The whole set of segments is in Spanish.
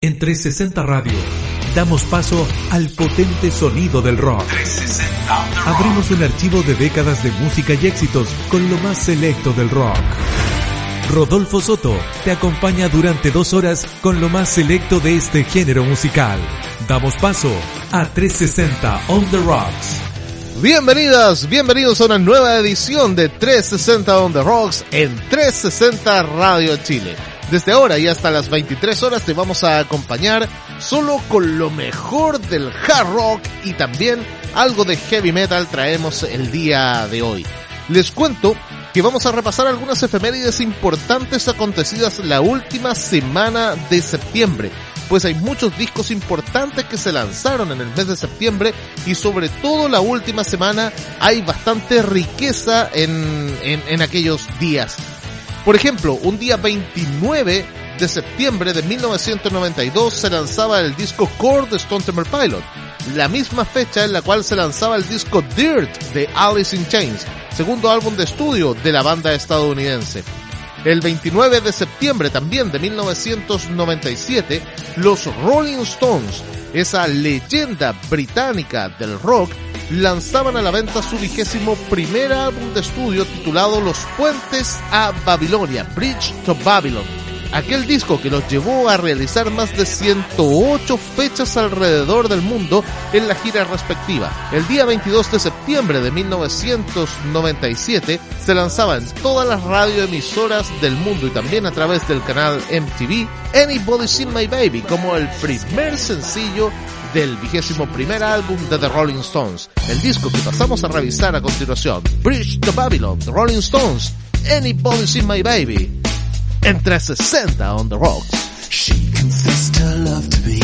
En 360 Radio damos paso al potente sonido del rock. Abrimos un archivo de décadas de música y éxitos con lo más selecto del rock. Rodolfo Soto te acompaña durante dos horas con lo más selecto de este género musical. Damos paso a 360 On The Rocks. Bienvenidas, bienvenidos a una nueva edición de 360 On The Rocks en 360 Radio Chile. Desde ahora y hasta las 23 horas te vamos a acompañar solo con lo mejor del hard rock y también algo de heavy metal traemos el día de hoy. Les cuento que vamos a repasar algunas efemérides importantes acontecidas la última semana de septiembre, pues hay muchos discos importantes que se lanzaron en el mes de septiembre y sobre todo la última semana hay bastante riqueza en, en, en aquellos días. Por ejemplo, un día 29 de septiembre de 1992 se lanzaba el disco Core de Stone Temple Pilot, la misma fecha en la cual se lanzaba el disco Dirt de Alice in Chains, segundo álbum de estudio de la banda estadounidense. El 29 de septiembre también de 1997, los Rolling Stones, esa leyenda británica del rock, lanzaban a la venta su vigésimo primer álbum de estudio titulado Los Puentes a Babilonia, Bridge to Babylon. Aquel disco que los llevó a realizar más de 108 fechas alrededor del mundo en la gira respectiva. El día 22 de septiembre de 1997 se lanzaba en todas las radioemisoras del mundo y también a través del canal MTV Anybody Seen My Baby como el primer sencillo del vigésimo primer álbum de The Rolling Stones, el disco que pasamos a revisar a continuación, Bridge to Babylon, The Rolling Stones, Anybody Seen My Baby, en 360 on the rocks. She confessed her love to me,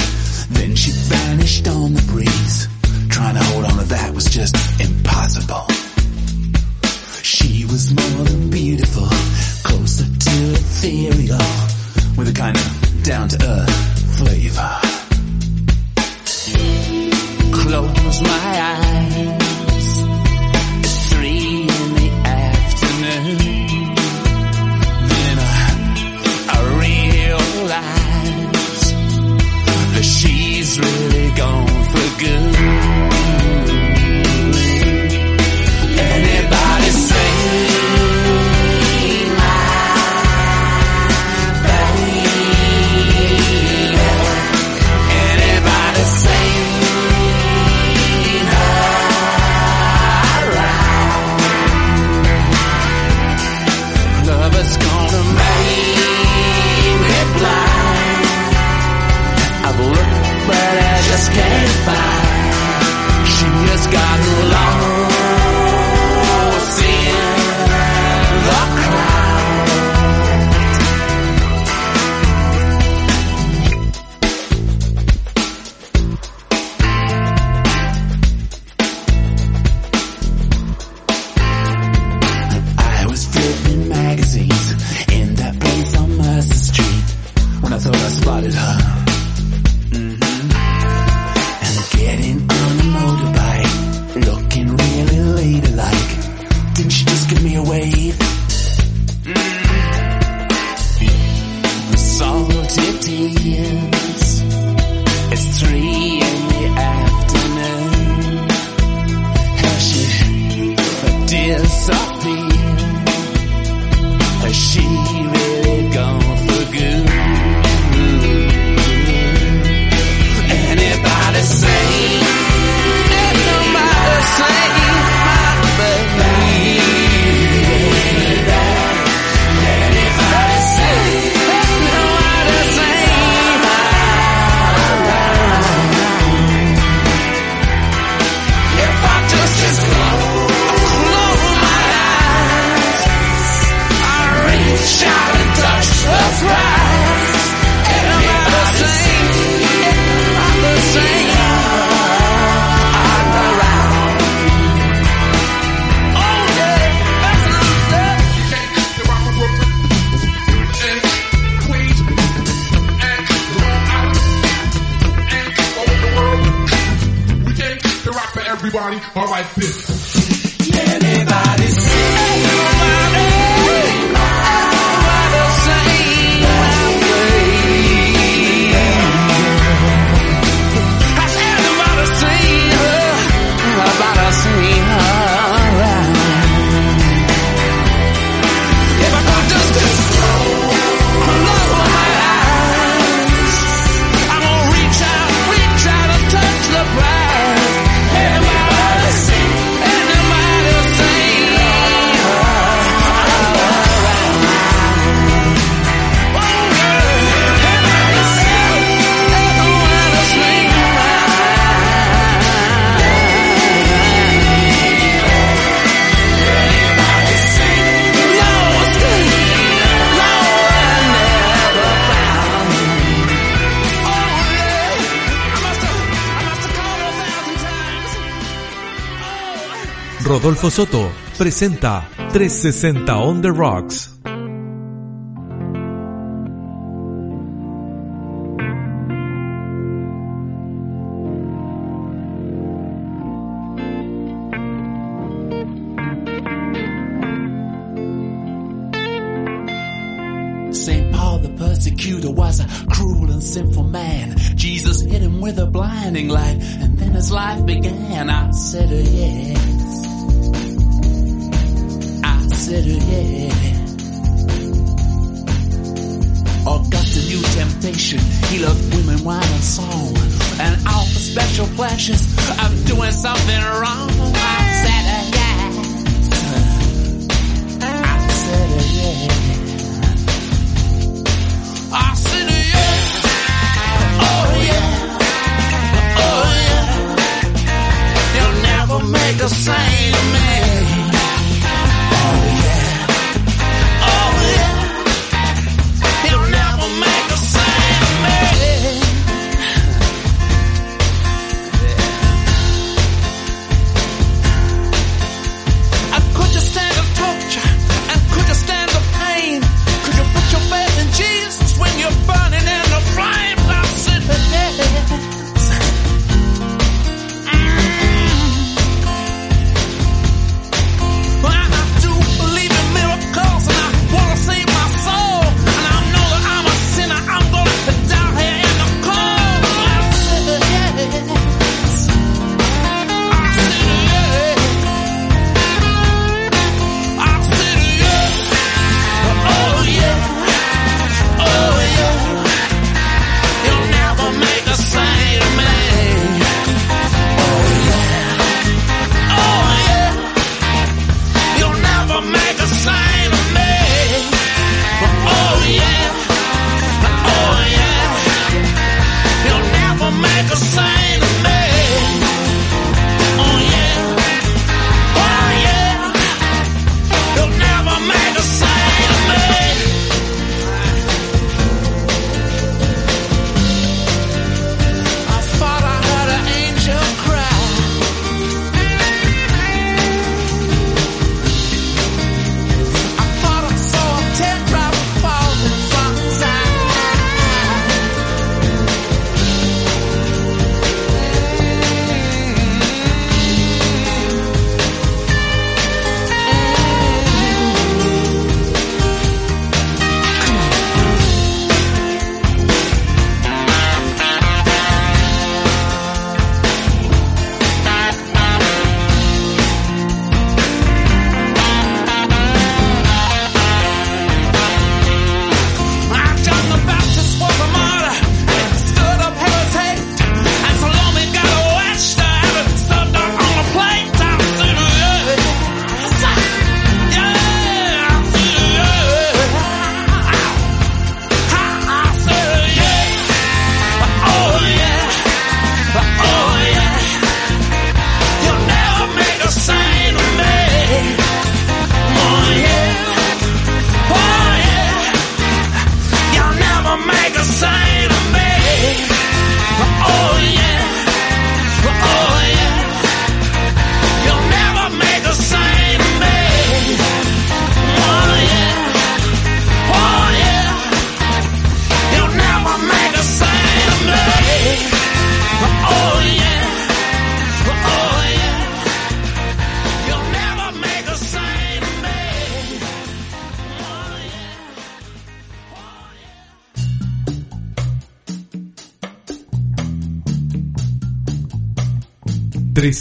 then she vanished on the breeze. Trying to hold on to that was just impossible. She was more than beautiful, closer to ethereal, with a kind of down to earth flavor. Close my eyes. Really gone for good. It's three in the afternoon. like this. Rodolfo Soto presenta 360 On The Rocks.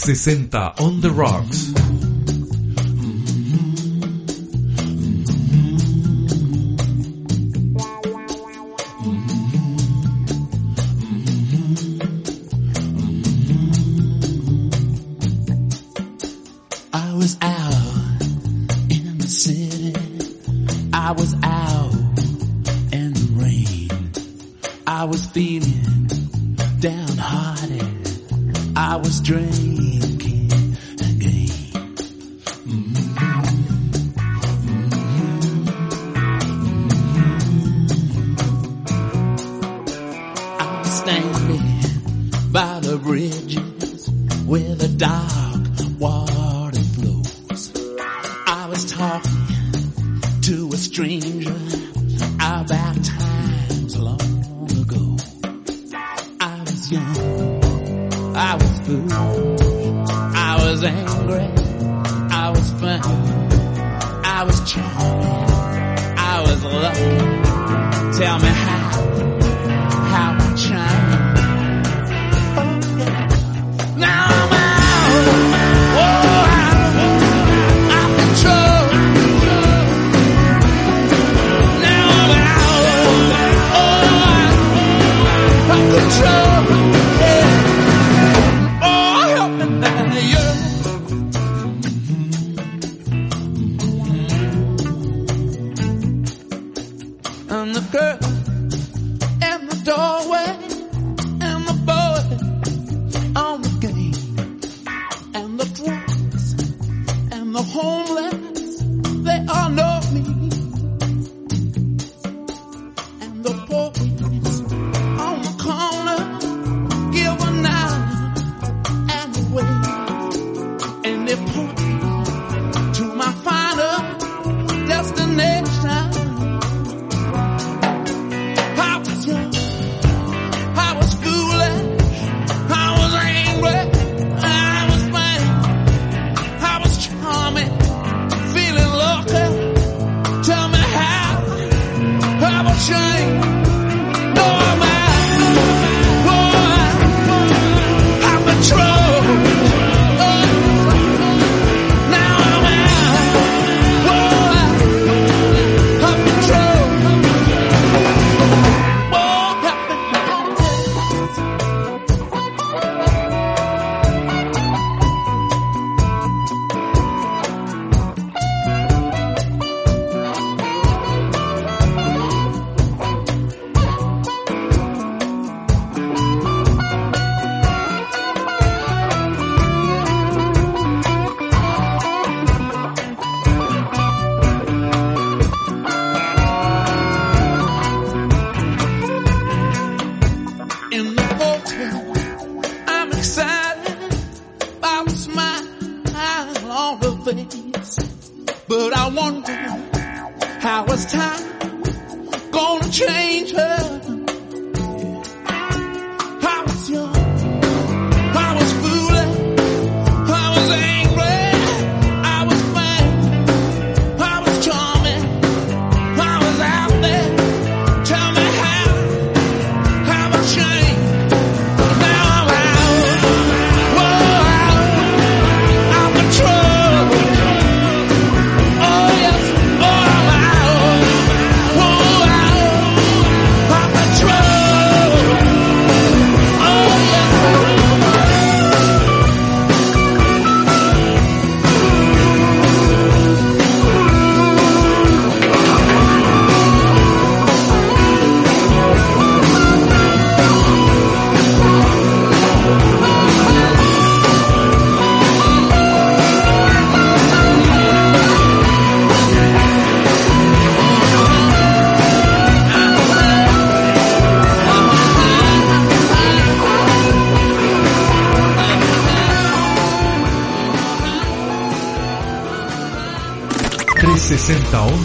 60 On The Rocks. I was charming,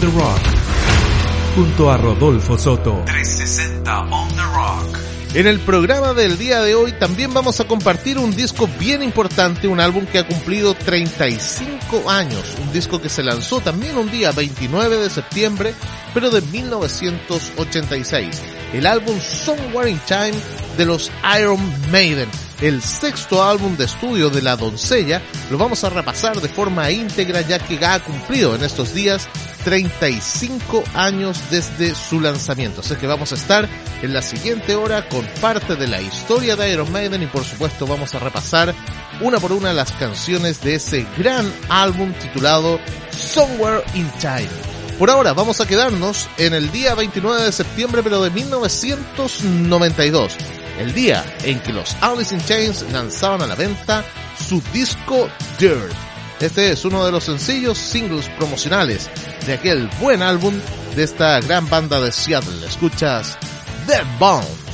on the Rock... ...junto a Rodolfo Soto... ...360 on the Rock... En el programa del día de hoy también vamos a compartir un disco bien importante, un álbum que ha cumplido 35 años, un disco que se lanzó también un día 29 de septiembre, pero de 1986, el álbum Somewhere in Time de los Iron Maiden, el sexto álbum de estudio de la doncella, lo vamos a repasar de forma íntegra ya que ha cumplido en estos días 35 años desde su lanzamiento. Así que vamos a estar en la siguiente hora con parte de la historia de Iron Maiden y por supuesto vamos a repasar una por una las canciones de ese gran álbum titulado Somewhere in Time. Por ahora vamos a quedarnos en el día 29 de septiembre de 1992, el día en que los Alice in Chains lanzaban a la venta su disco Dirt. Este es uno de los sencillos singles promocionales de aquel buen álbum de esta gran banda de Seattle. Escuchas The Bones.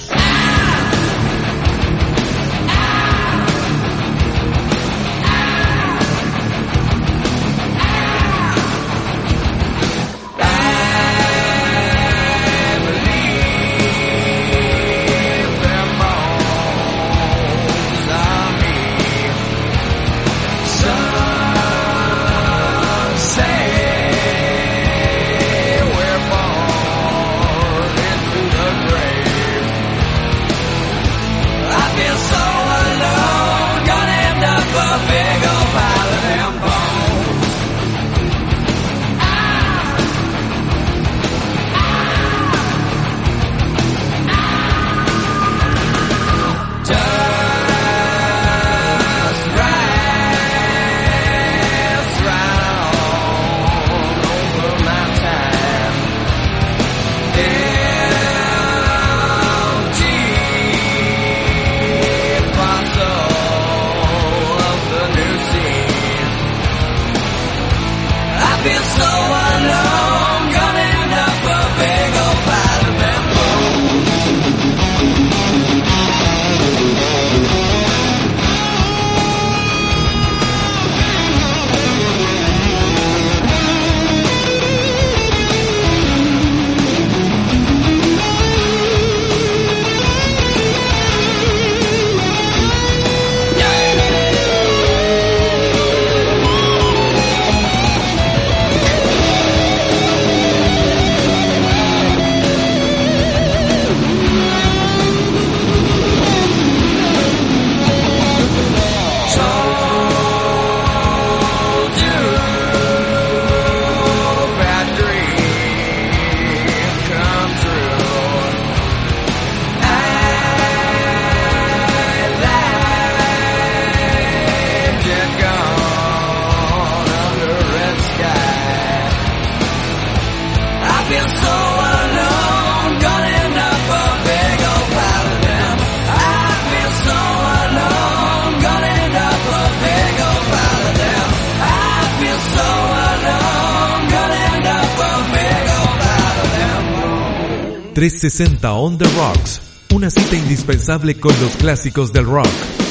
360 on the Rocks, una cita indispensable con los clásicos del rock.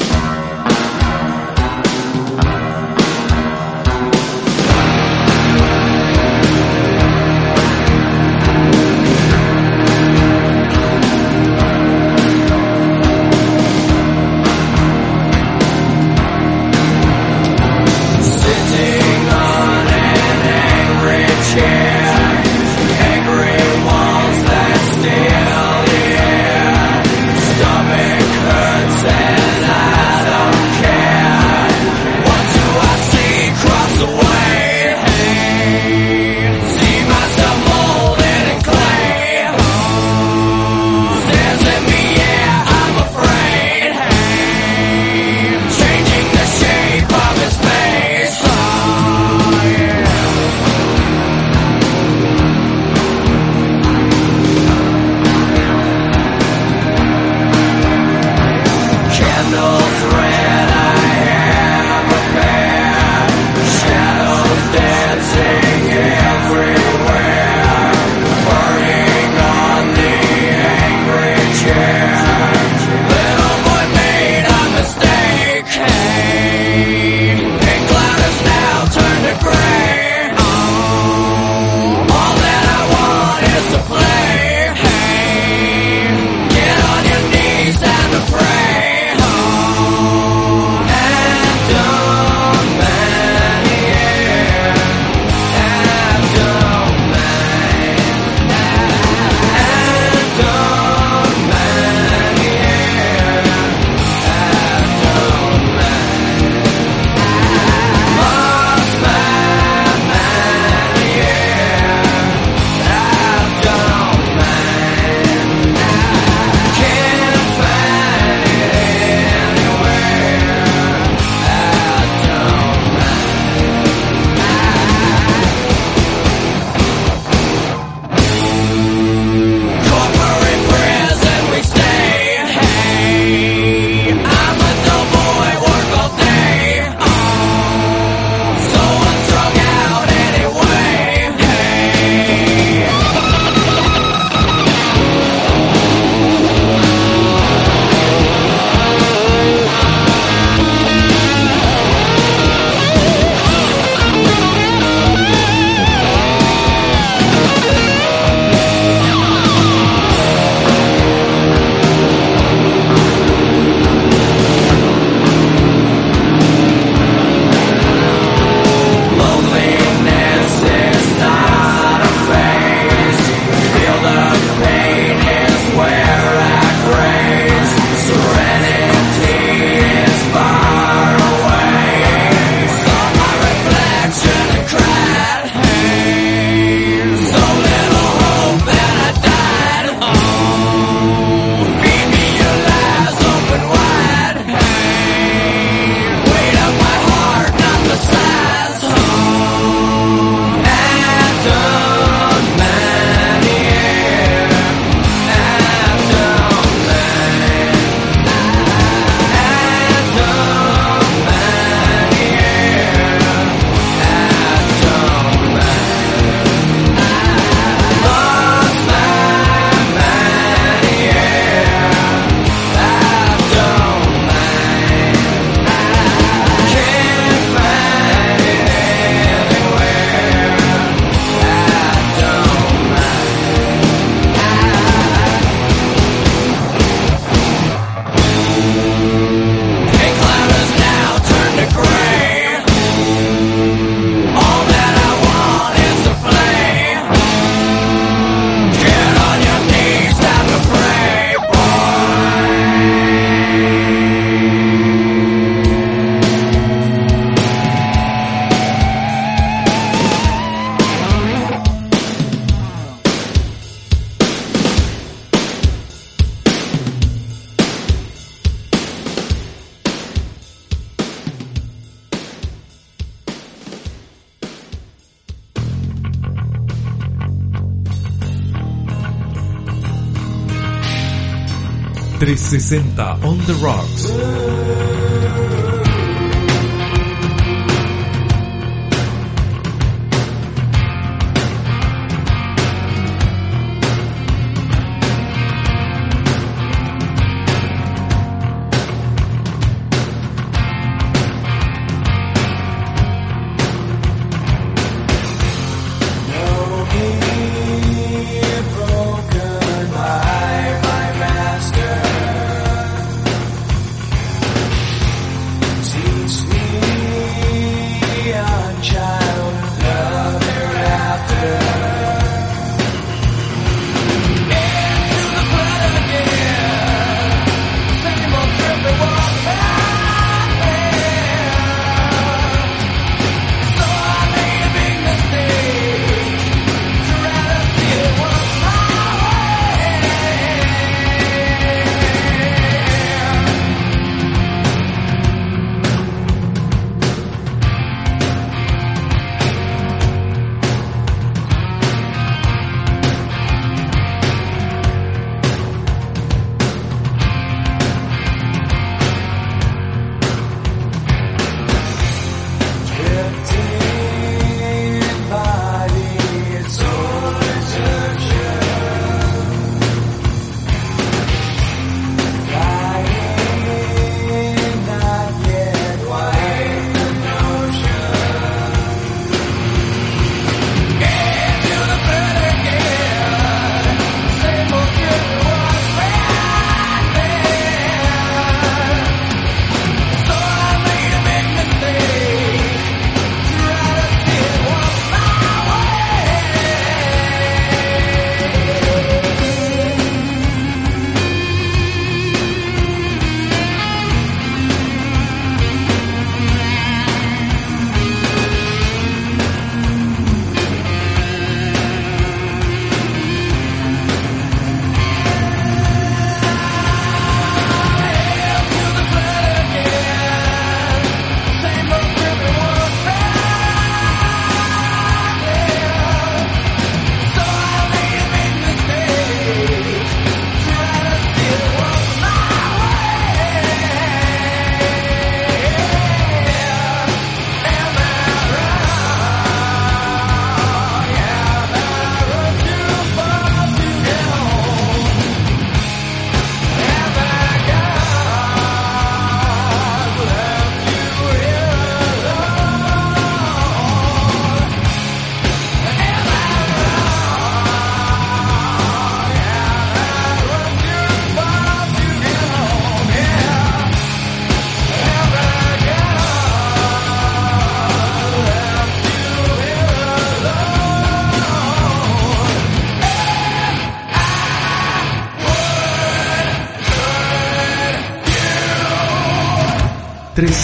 ...360 on the rocks.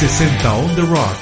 360 On The Rock.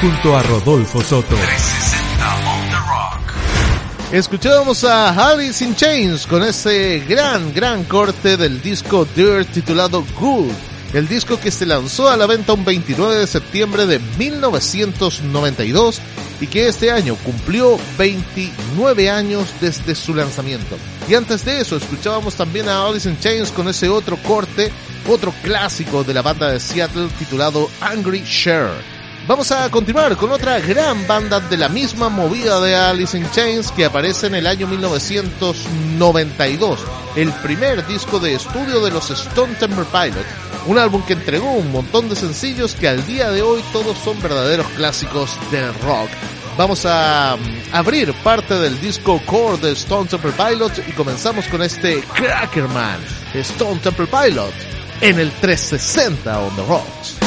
Junto a Rodolfo Soto. 360 On The Rock. Escuchábamos a Alice in Chains con ese gran, gran corte del disco Dirt titulado Good. El disco que se lanzó a la venta un 29 de septiembre de 1992 y que este año cumplió 29 años desde su lanzamiento. Y antes de eso escuchábamos también a Alice in Chains con ese otro corte, otro clásico de la banda de Seattle titulado Angry Share. Vamos a continuar con otra gran banda de la misma movida de Alice in Chains que aparece en el año 1992, el primer disco de estudio de los Stone Temple Pilots, un álbum que entregó un montón de sencillos que al día de hoy todos son verdaderos clásicos del rock. Vamos a mm, abrir parte del disco core de Stone Temple Pilots y comenzamos con este Crackerman, Stone Temple Pilot, en el 360 on the Rocks.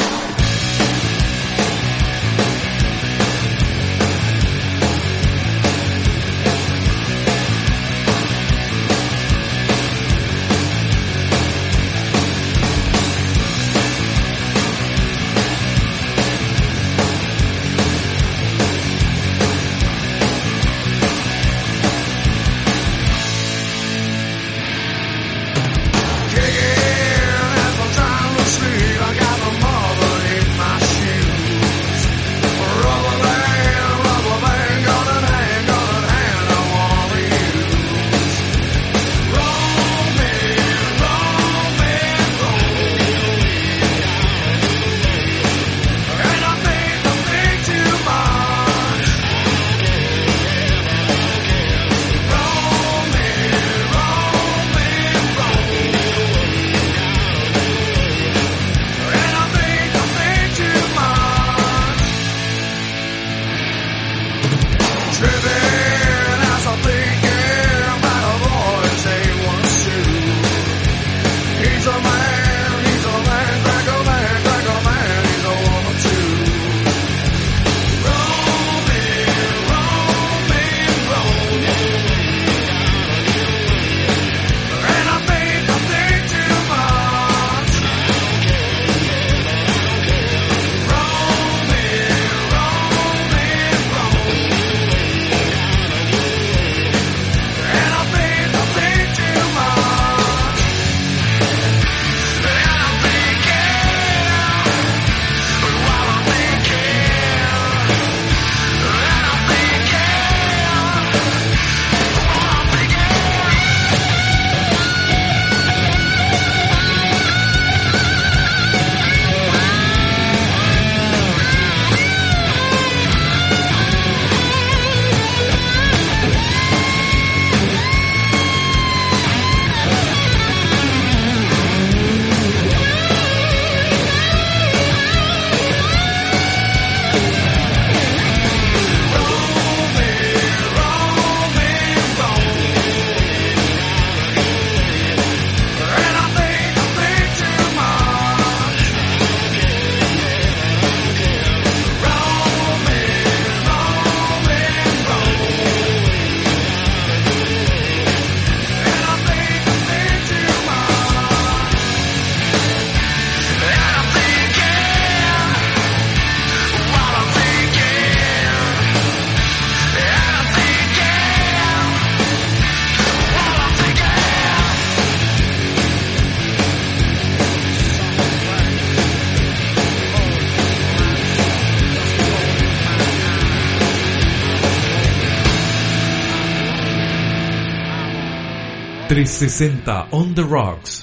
360 On The Rocks.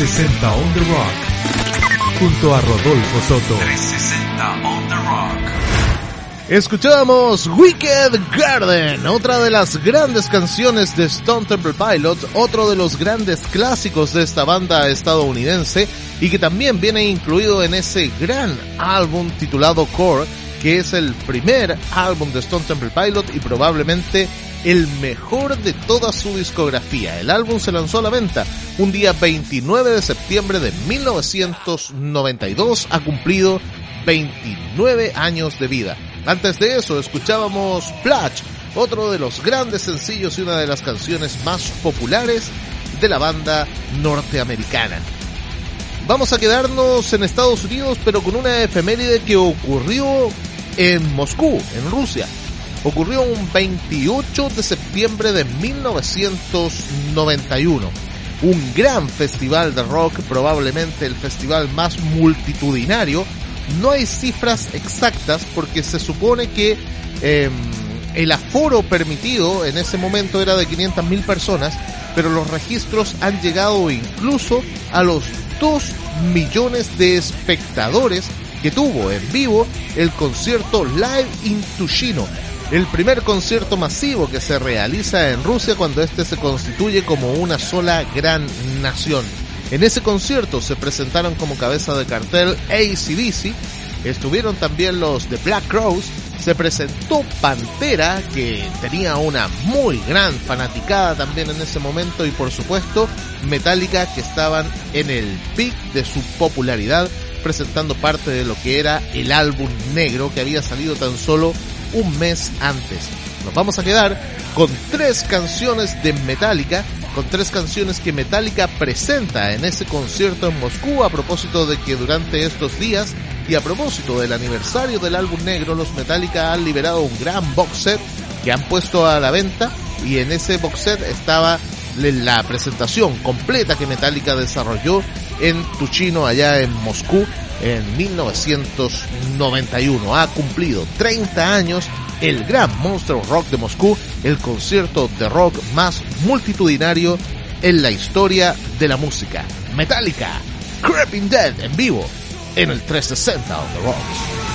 360 On The Rock. Junto a Rodolfo Soto. 360 On The Rock. Escuchábamos Wicked Garden, otra de las grandes canciones de Stone Temple Pilots, otro de los grandes clásicos de esta banda estadounidense y que también viene incluido en ese gran álbum titulado Core, que es el primer álbum de Stone Temple Pilot y probablemente el mejor de toda su discografía. El álbum se lanzó a la venta un día 29 de septiembre de 1992, ha cumplido 29 años de vida. Antes de eso escuchábamos Platch, otro de los grandes sencillos y una de las canciones más populares de la banda norteamericana. Vamos a quedarnos en Estados Unidos pero con una efeméride que ocurrió en Moscú, en Rusia. Ocurrió un 28 de septiembre de 1991. Un gran festival de rock, probablemente el festival más multitudinario. No hay cifras exactas porque se supone que eh, el aforo permitido en ese momento era de 500.000 personas, pero los registros han llegado incluso a los 2 millones de espectadores que tuvo en vivo el concierto Live in Tushino, el primer concierto masivo que se realiza en Rusia cuando este se constituye como una sola gran nación. En ese concierto se presentaron como cabeza de cartel ACDC, estuvieron también los de Black Crowes, se presentó Pantera, que tenía una muy gran fanaticada también en ese momento, y por supuesto Metallica, que estaban en el pic de su popularidad, presentando parte de lo que era el álbum negro que había salido tan solo un mes antes. Nos vamos a quedar con tres canciones de Metallica con tres canciones que Metallica presenta en ese concierto en Moscú a propósito de que durante estos días y a propósito del aniversario del álbum negro, los Metallica han liberado un gran box set que han puesto a la venta y en ese box set estaba la presentación completa que Metallica desarrolló en Tuchino allá en Moscú en 1991. Ha cumplido 30 años el gran Monster Rock de Moscú, el concierto de rock más multitudinario en la historia de la música. Metallica, Creeping Dead en vivo en el 360 on the Rocks.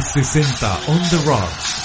360 on the Rocks.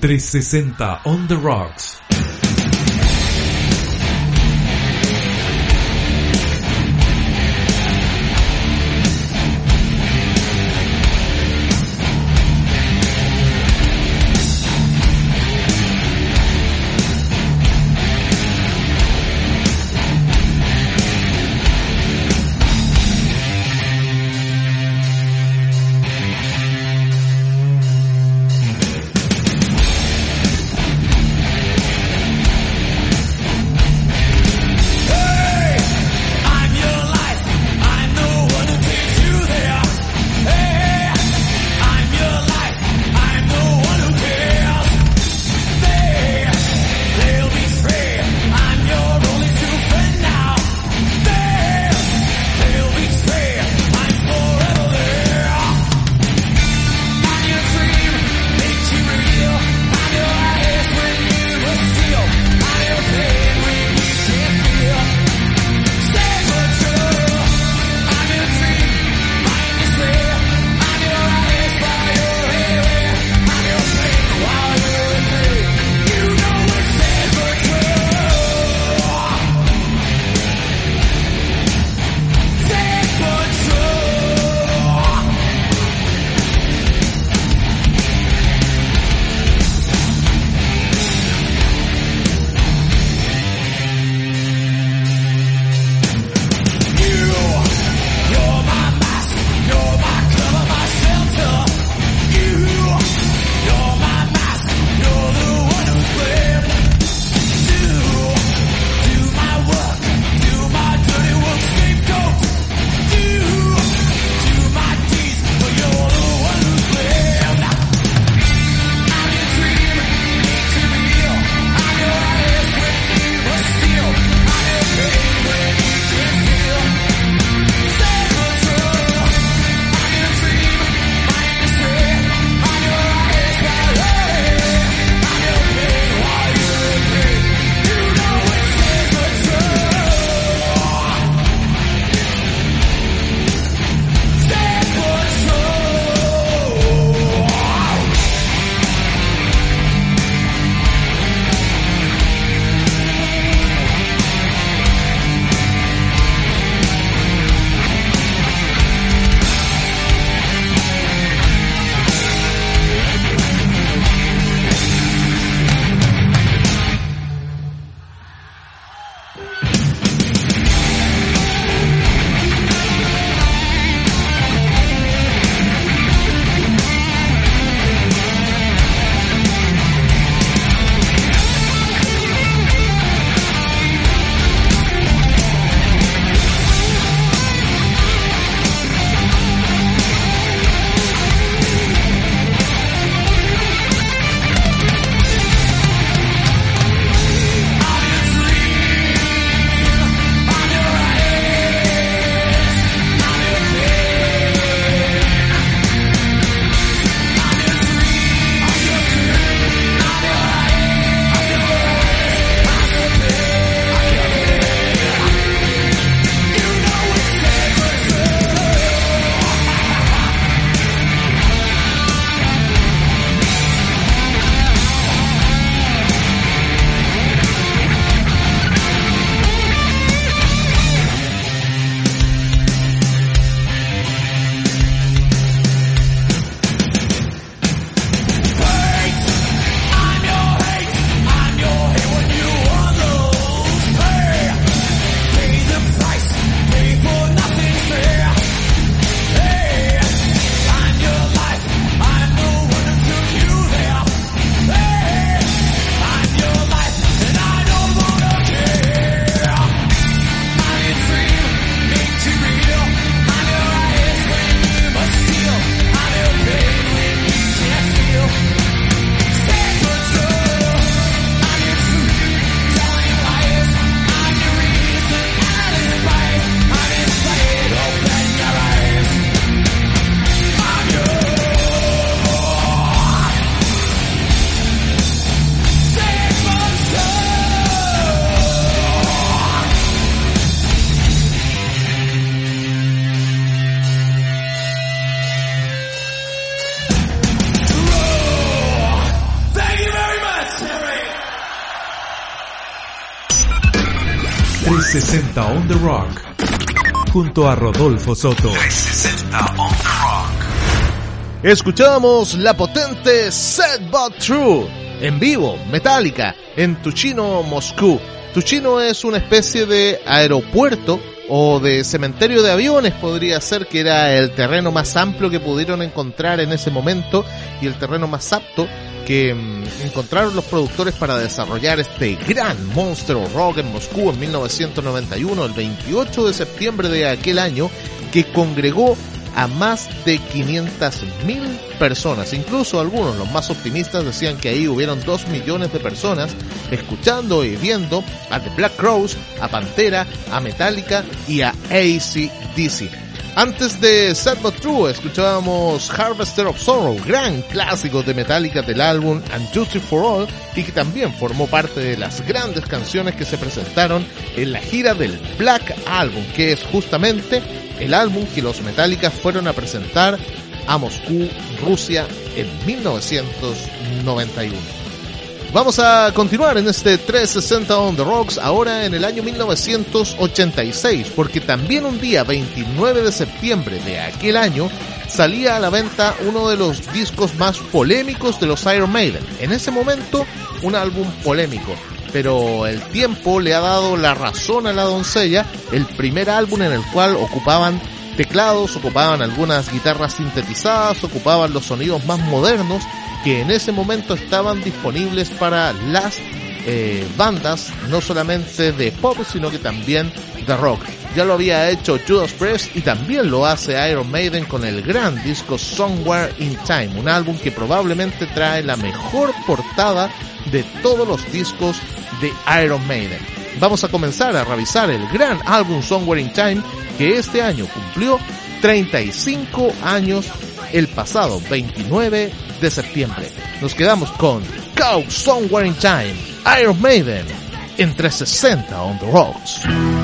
360 on the Rocks. Junto a Rodolfo Soto. 360 on the rock. Escuchamos la potente Set But True en vivo, Metallica, en Tuchino, Moscú. Tuchino es una especie de aeropuerto o de cementerio de aviones podría ser que era el terreno más amplio que pudieron encontrar en ese momento y el terreno más apto que mm, encontraron los productores para desarrollar este gran monstruo rock en Moscú en 1991, el 28 de septiembre de aquel año, que congregó a más de 500.000 personas. Incluso algunos, los más optimistas, decían que ahí hubieron 2 millones de personas escuchando y viendo a The Black Crowes, a Pantera, a Metallica y a ACDC. Antes de Sad But True escuchábamos Harvester of Sorrow, gran clásico de Metallica del álbum And Justice for All y que también formó parte de las grandes canciones que se presentaron en la gira del Black Album, que es justamente el álbum que los Metallica fueron a presentar a Moscú, Rusia, en 1991. Vamos a continuar en este 360 on the Rocks ahora en el año 1986, porque también un día 29 de septiembre de aquel año salía a la venta uno de los discos más polémicos de los Iron Maiden. En ese momento, un álbum polémico, pero el tiempo le ha dado la razón a la doncella, el primer álbum en el cual ocupaban teclados, ocupaban algunas guitarras sintetizadas, ocupaban los sonidos más modernos que en ese momento estaban disponibles para las eh, bandas, no solamente de pop, sino que también de rock. Ya lo había hecho Judas Priest y también lo hace Iron Maiden con el gran disco Somewhere in Time, un álbum que probablemente trae la mejor portada de todos los discos de Iron Maiden. Vamos a comenzar a revisar el gran álbum Somewhere in Time que este año cumplió 35 años el pasado 29 de septiembre. Nos quedamos con Cow Somewhere in Time, Iron Maiden, en 360 on the Rocks.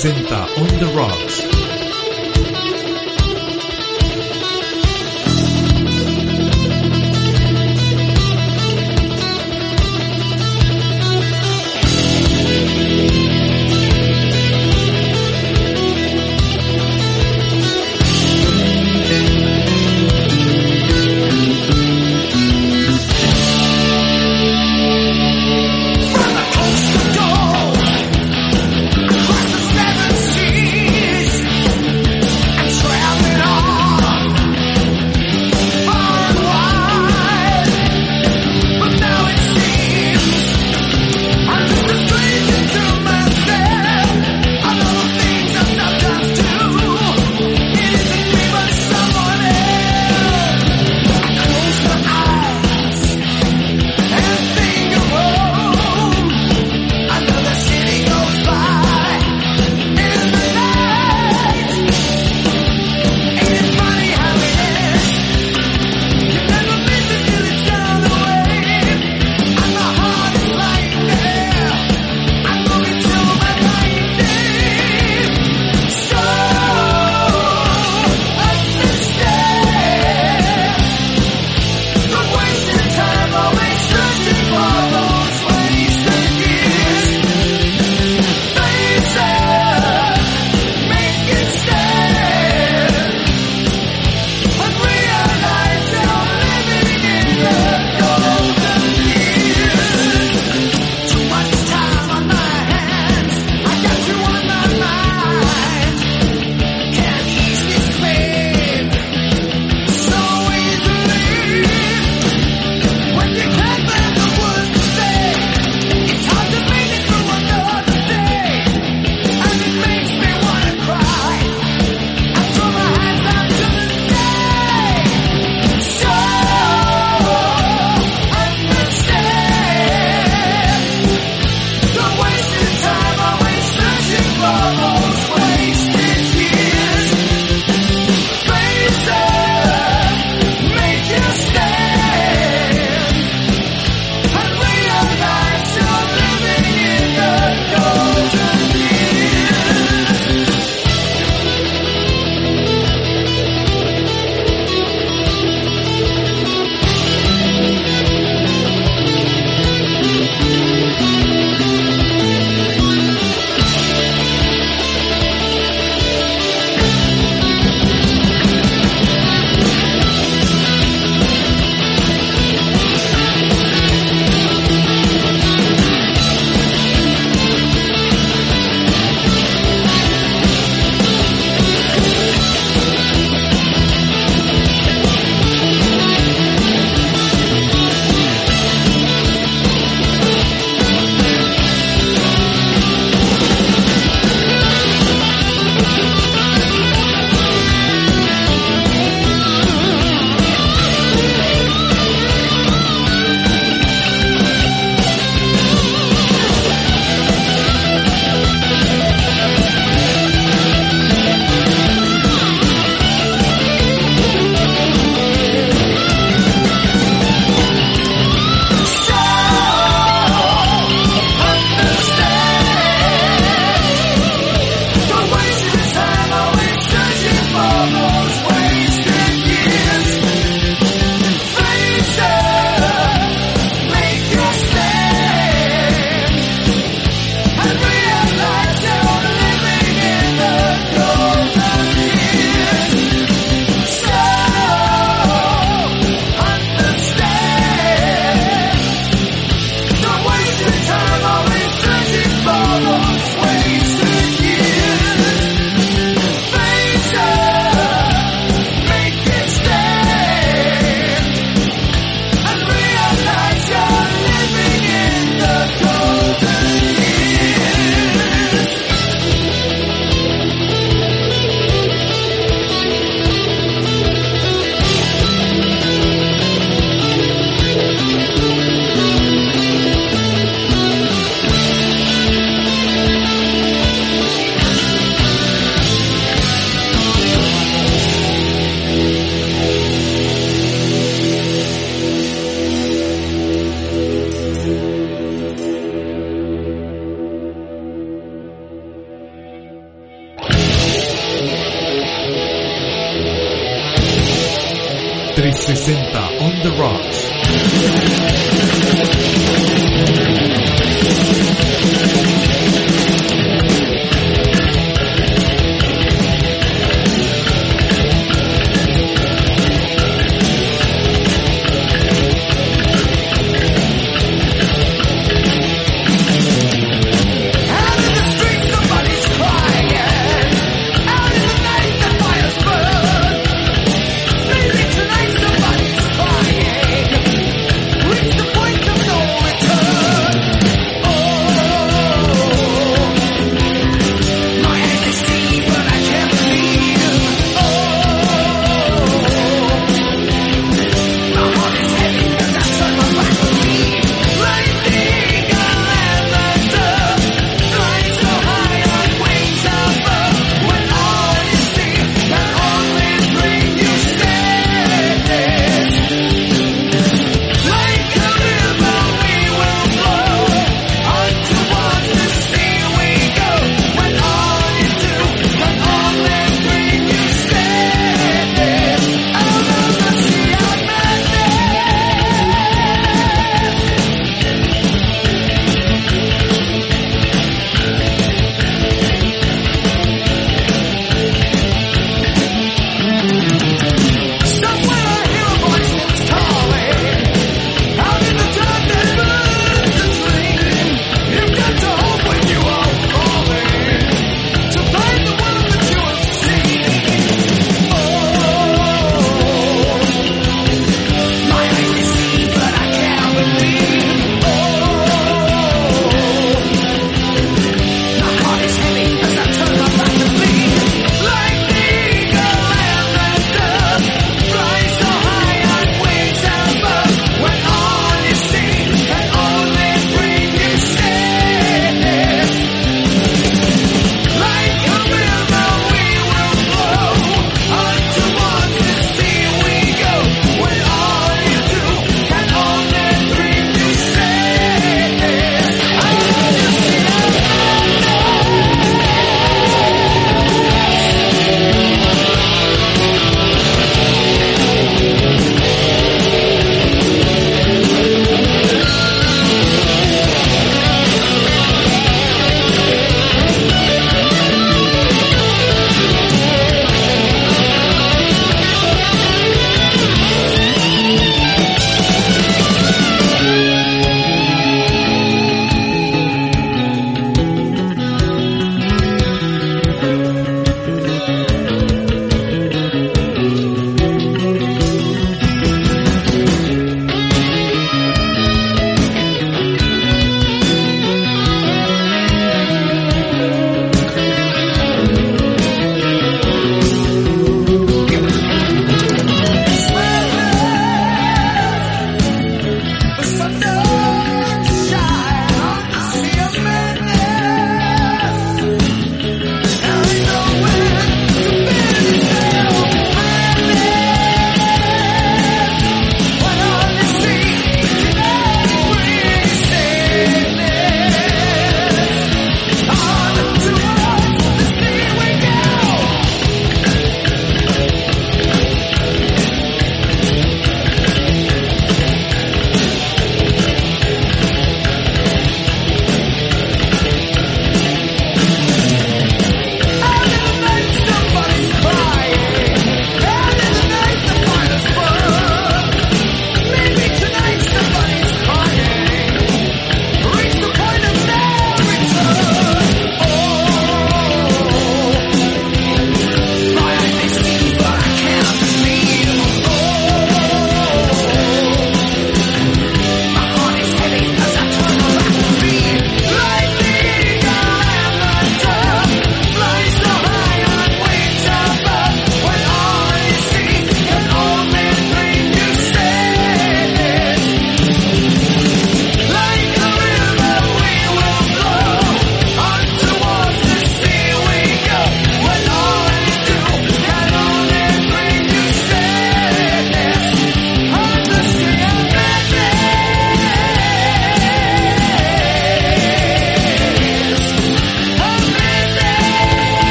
360 on the Rocks.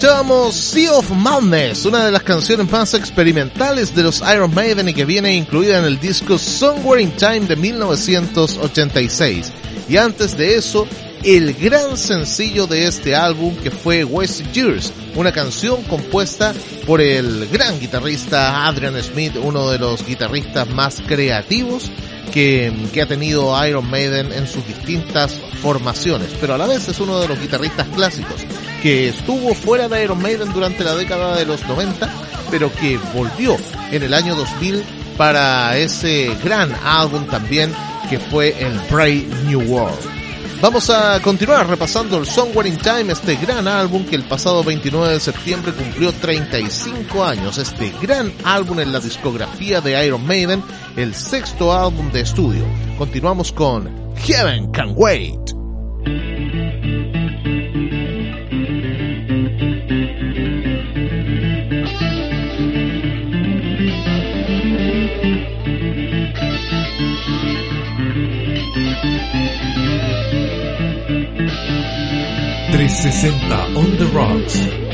Sea of Madness, una de las canciones más experimentales de los Iron Maiden y que viene incluida en el disco Somewhere in Time de 1986. Y antes de eso, el gran sencillo de este álbum que fue West Years, una canción compuesta por el gran guitarrista Adrian Smith, uno de los guitarristas más creativos que, ha tenido Iron Maiden en sus distintas formaciones, pero a la vez es uno de los guitarristas clásicos que estuvo fuera de Iron Maiden durante la década de los 90, pero que volvió en el año 2000 para ese gran álbum también que fue el Brave New World. Vamos a continuar repasando el Somewhere in Time, este gran álbum que el pasado 29 de septiembre cumplió 35 años, este gran álbum en la discografía de Iron Maiden, el sexto álbum de estudio. Continuamos con Heaven Can Wait. 360 on the rocks.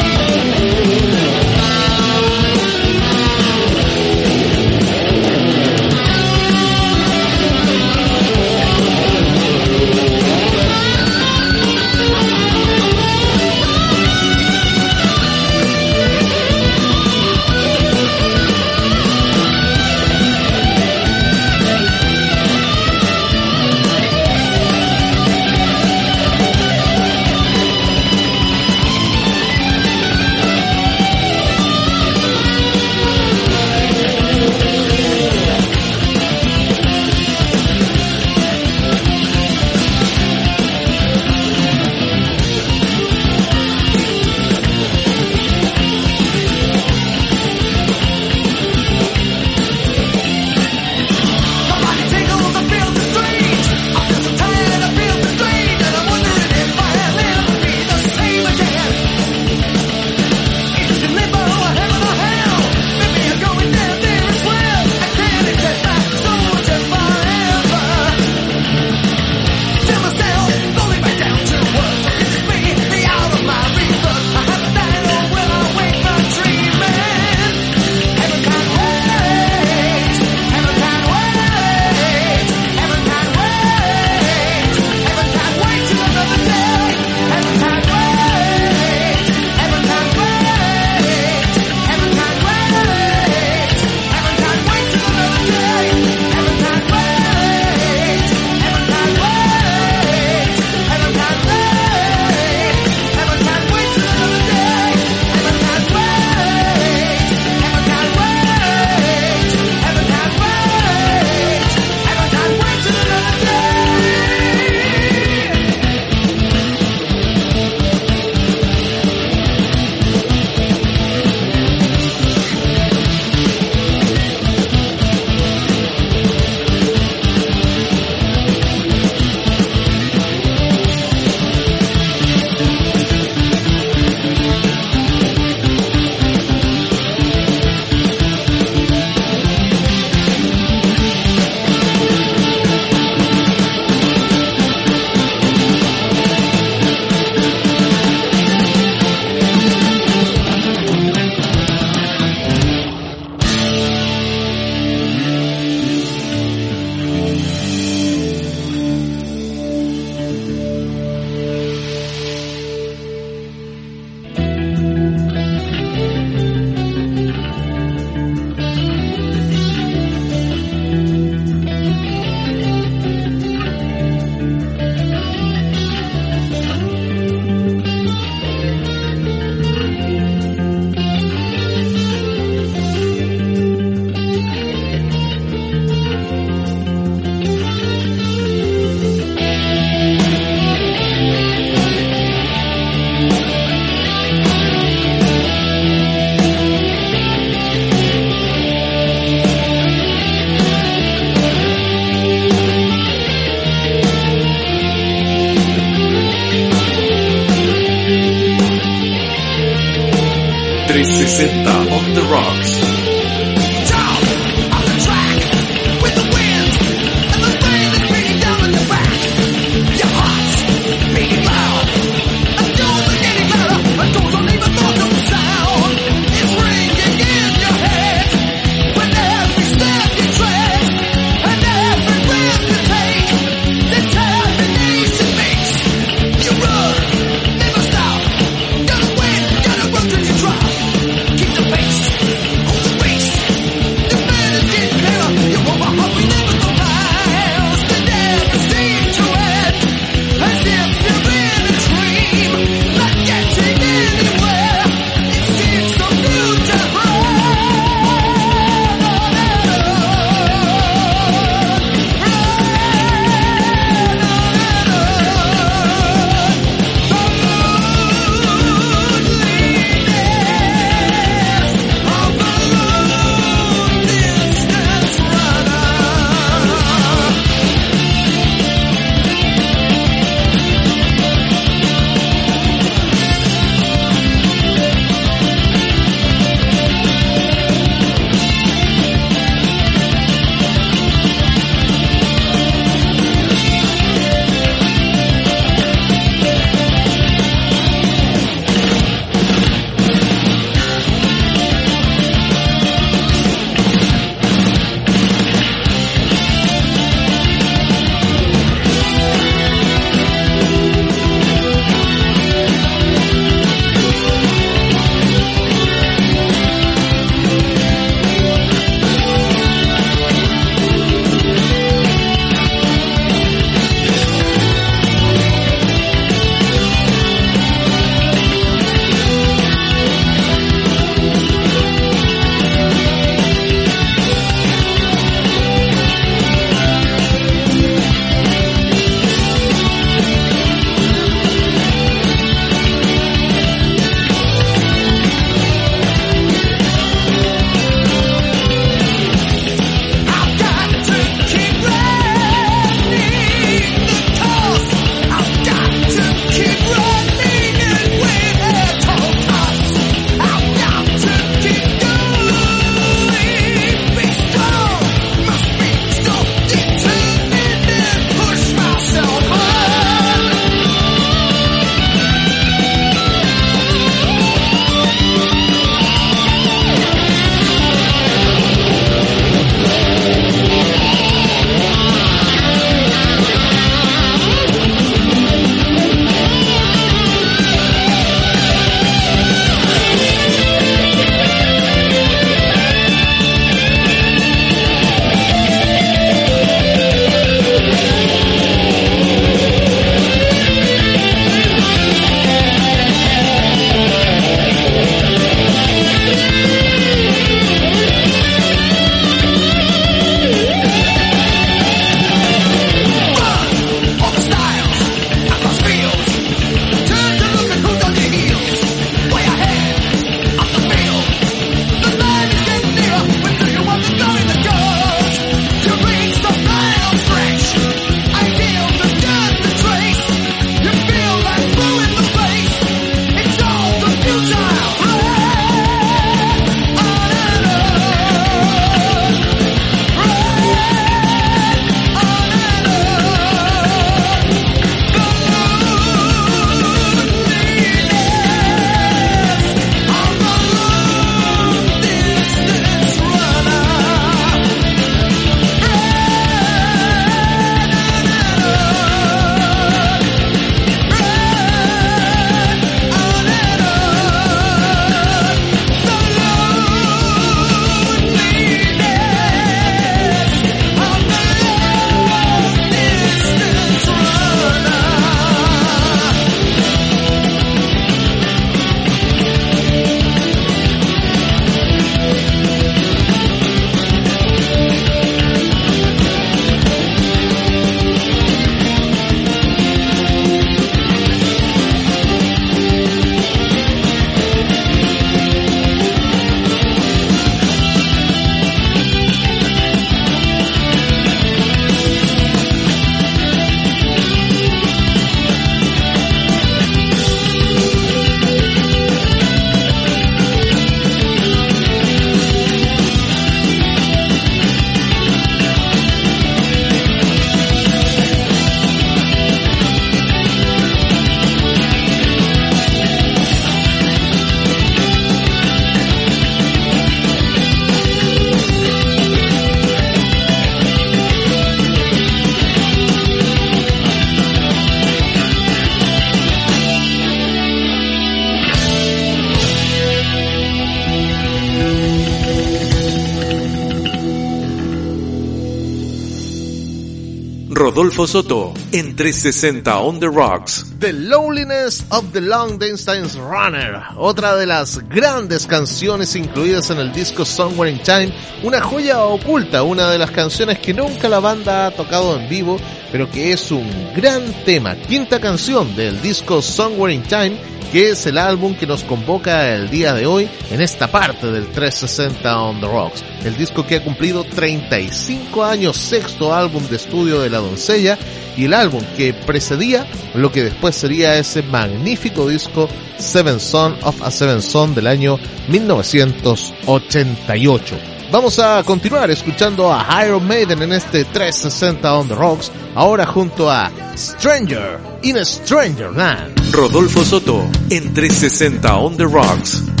Rodolfo Soto en 360 On The Rocks. The Loneliness of the Long Distance Runner, otra de las grandes canciones incluidas en el disco Somewhere in Time, una joya oculta, una de las canciones que nunca la banda ha tocado en vivo, pero que es un gran tema. Quinta canción del disco Somewhere in Time que es el álbum que nos convoca el día de hoy en esta parte del 360 on the Rocks. El disco que ha cumplido 35 años, sexto álbum de estudio de la doncella y el álbum que precedía lo que después sería ese magnífico disco Seven Son of a Seven Son del año 1988. Vamos a continuar escuchando a Iron Maiden en este 360 on the Rocks, ahora junto a Stranger in a Stranger Land. Rodolfo Soto en 360 on the Rocks.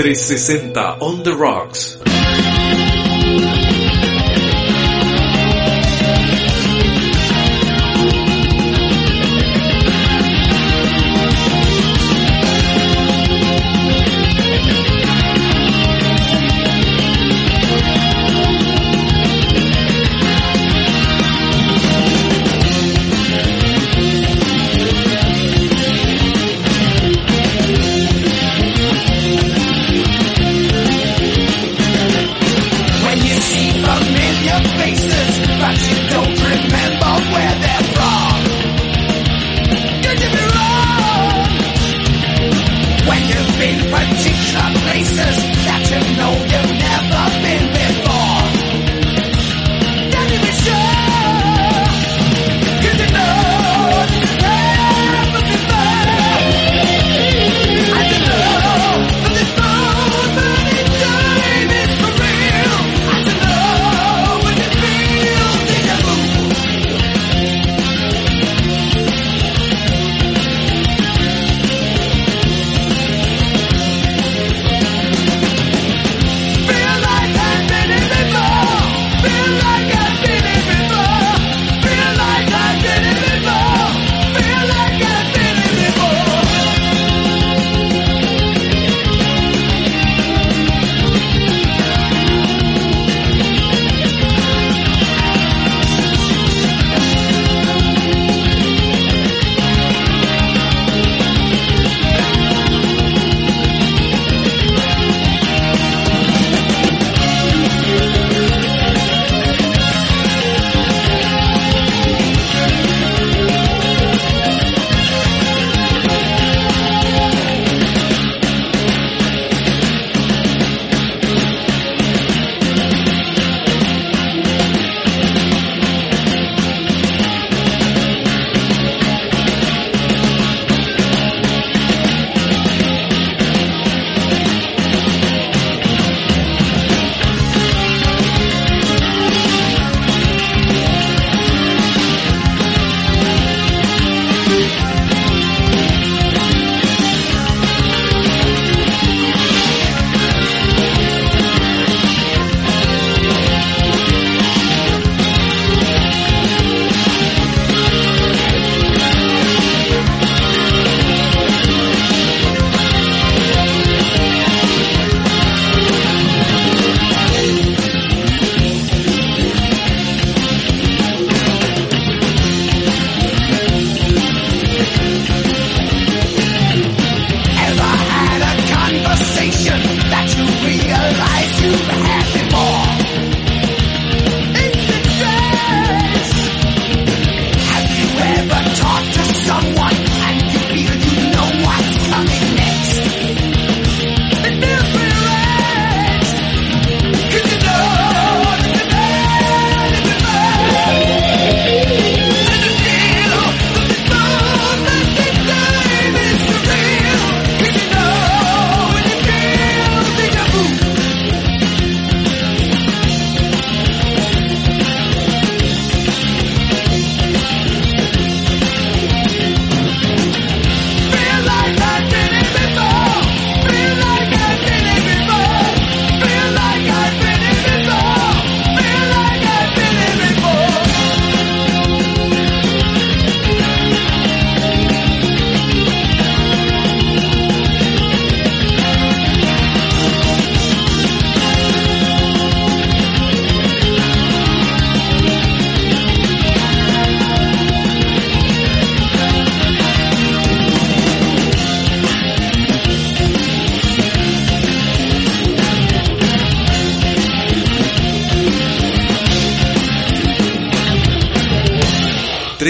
360 On The Rocks.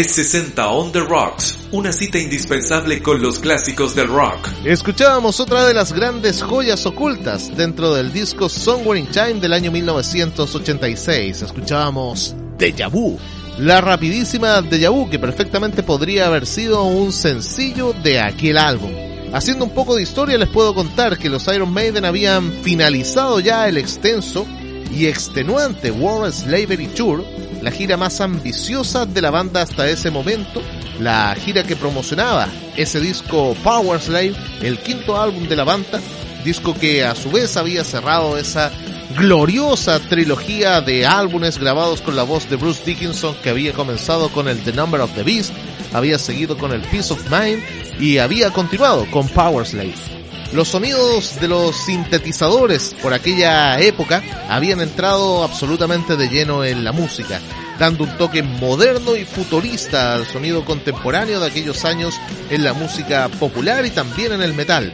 360 On The Rocks, una cita indispensable con los clásicos del rock. Escuchábamos otra de las grandes joyas ocultas dentro del disco Somewhere in Time del año 1986. Escuchábamos Deja Vu, la rapidísima Deja Vu que perfectamente podría haber sido un sencillo de aquel álbum. Haciendo un poco de historia les puedo contar que los Iron Maiden habían finalizado ya el extenso y extenuante World Slavery Tour, la gira más ambiciosa de la banda hasta ese momento, la gira que promocionaba ese disco Power Slave, el quinto álbum de la banda, disco que a su vez había cerrado esa gloriosa trilogía de álbumes grabados con la voz de Bruce Dickinson que había comenzado con el The Number of the Beast, había seguido con el Peace of Mind y había continuado con Power Slave. Los sonidos de los sintetizadores por aquella época habían entrado absolutamente de lleno en la música, dando un toque moderno y futurista al sonido contemporáneo de aquellos años en la música popular y también en el metal.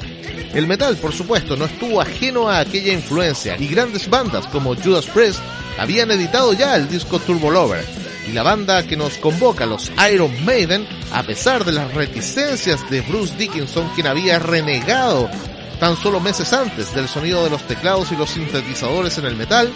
El metal, por supuesto, no estuvo ajeno a aquella influencia y grandes bandas como Judas Priest habían editado ya el disco Turbo Lover. Y la banda que nos convoca, los Iron Maiden, a pesar de las reticencias de Bruce Dickinson, quien había renegado tan solo meses antes del sonido de los teclados y los sintetizadores en el metal,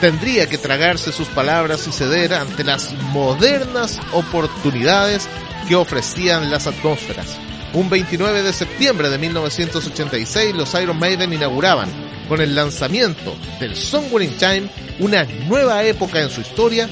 tendría que tragarse sus palabras y ceder ante las modernas oportunidades que ofrecían las atmósferas. Un 29 de septiembre de 1986 los Iron Maiden inauguraban con el lanzamiento del Somewhere in Time una nueva época en su historia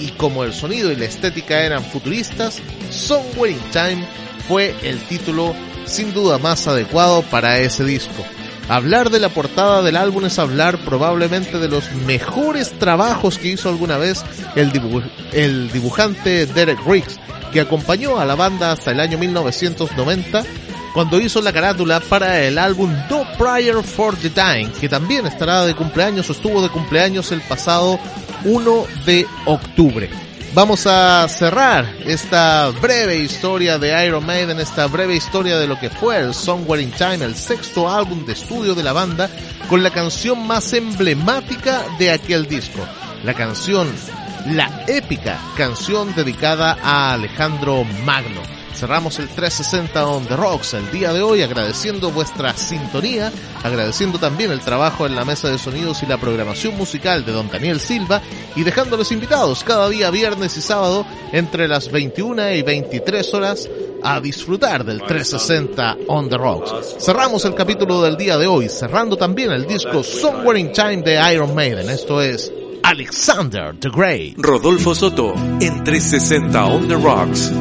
y como el sonido y la estética eran futuristas, Somewhere in Time fue el título sin duda más adecuado para ese disco. Hablar de la portada del álbum es hablar probablemente de los mejores trabajos que hizo alguna vez el, el dibujante Derek Riggs, que acompañó a la banda hasta el año 1990 cuando hizo la carátula para el álbum No Prior for the Dying, que también estará de cumpleaños o estuvo de cumpleaños el pasado 1 de octubre. Vamos a cerrar esta breve historia de Iron Maiden, esta breve historia de lo que fue el Somewhere in Time, el sexto álbum de estudio de la banda, con la canción más emblemática de aquel disco. La canción, la épica canción dedicada a Alejandro Magno. Cerramos el 360 on the rocks el día de hoy agradeciendo vuestra sintonía, agradeciendo también el trabajo en la mesa de sonidos y la programación musical de don Daniel Silva y dejándolos invitados cada día viernes y sábado entre las 21 y 23 horas a disfrutar del 360 on the rocks. Cerramos el capítulo del día de hoy, cerrando también el disco Somewhere in Time de Iron Maiden. Esto es Alexander the Great. Rodolfo Soto en 360 on the rocks.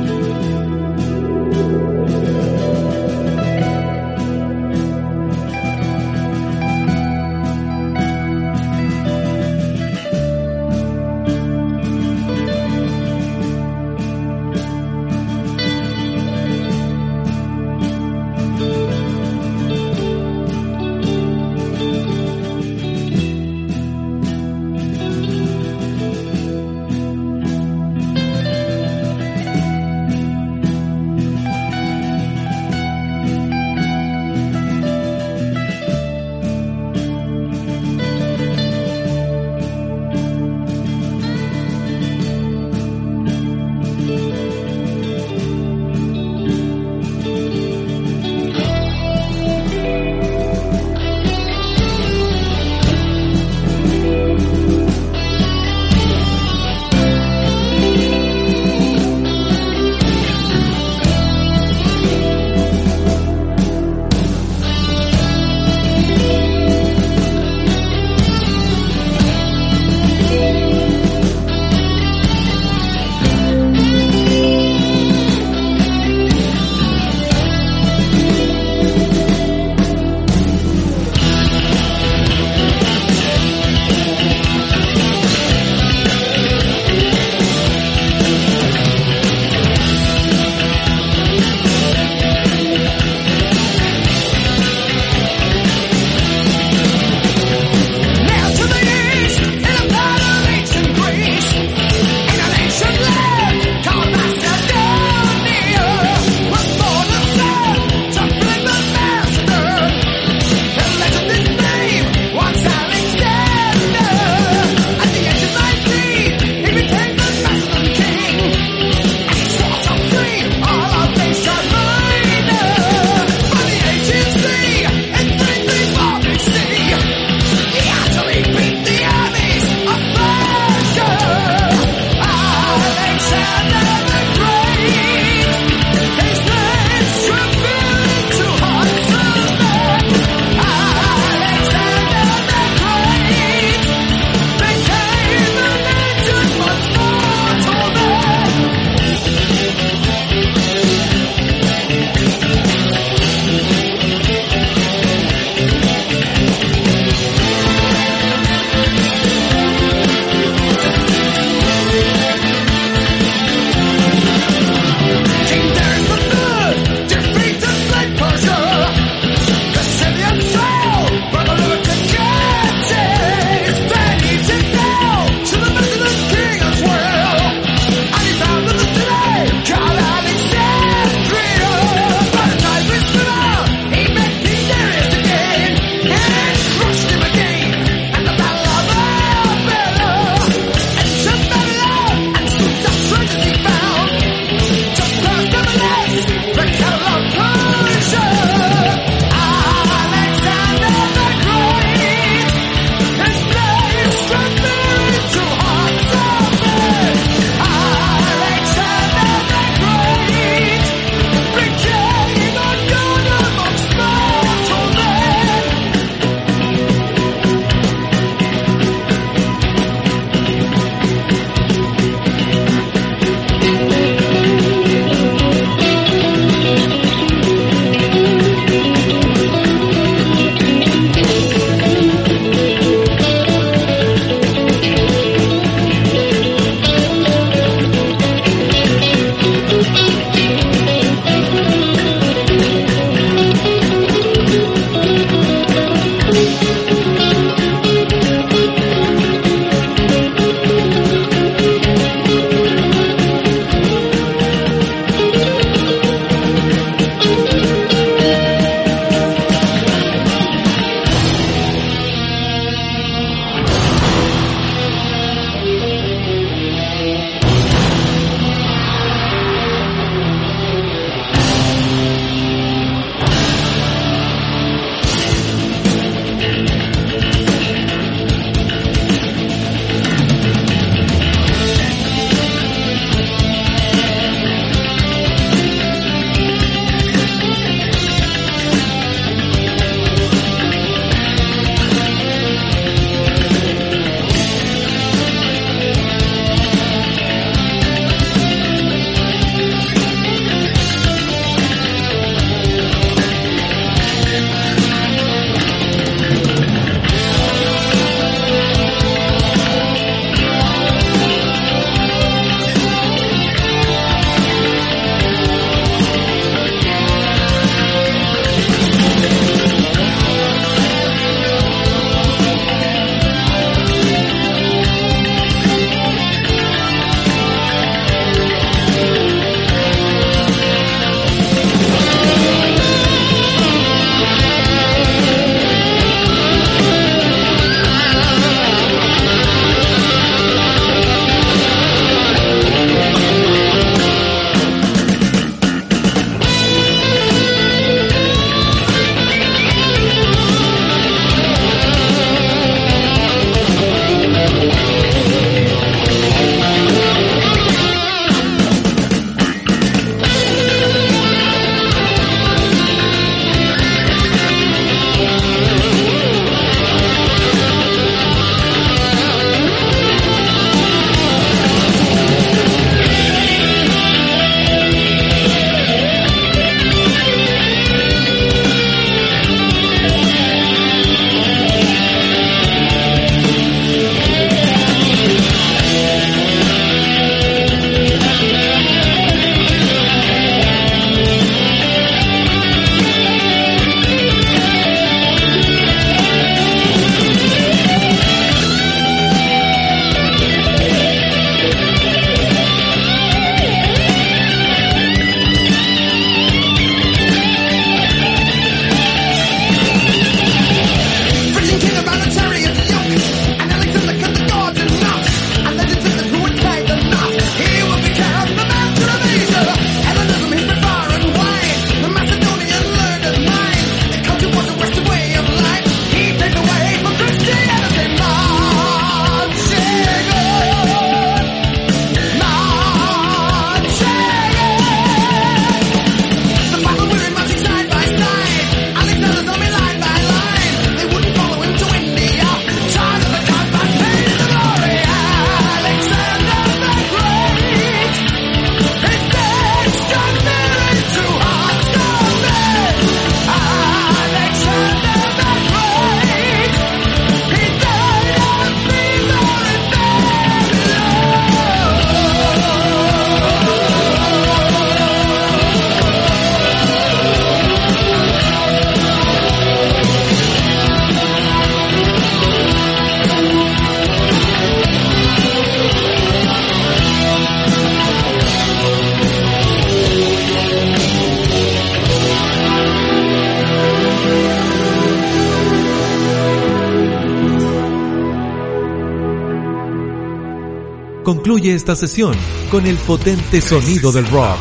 Concluye esta sesión con el potente sonido del rock.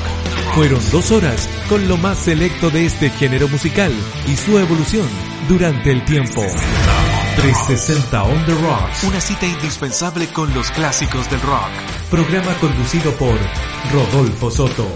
Fueron dos horas con lo más selecto de este género musical y su evolución durante el tiempo. 360 on the Rocks. Una cita indispensable con los clásicos del rock. Programa conducido por Rodolfo Soto.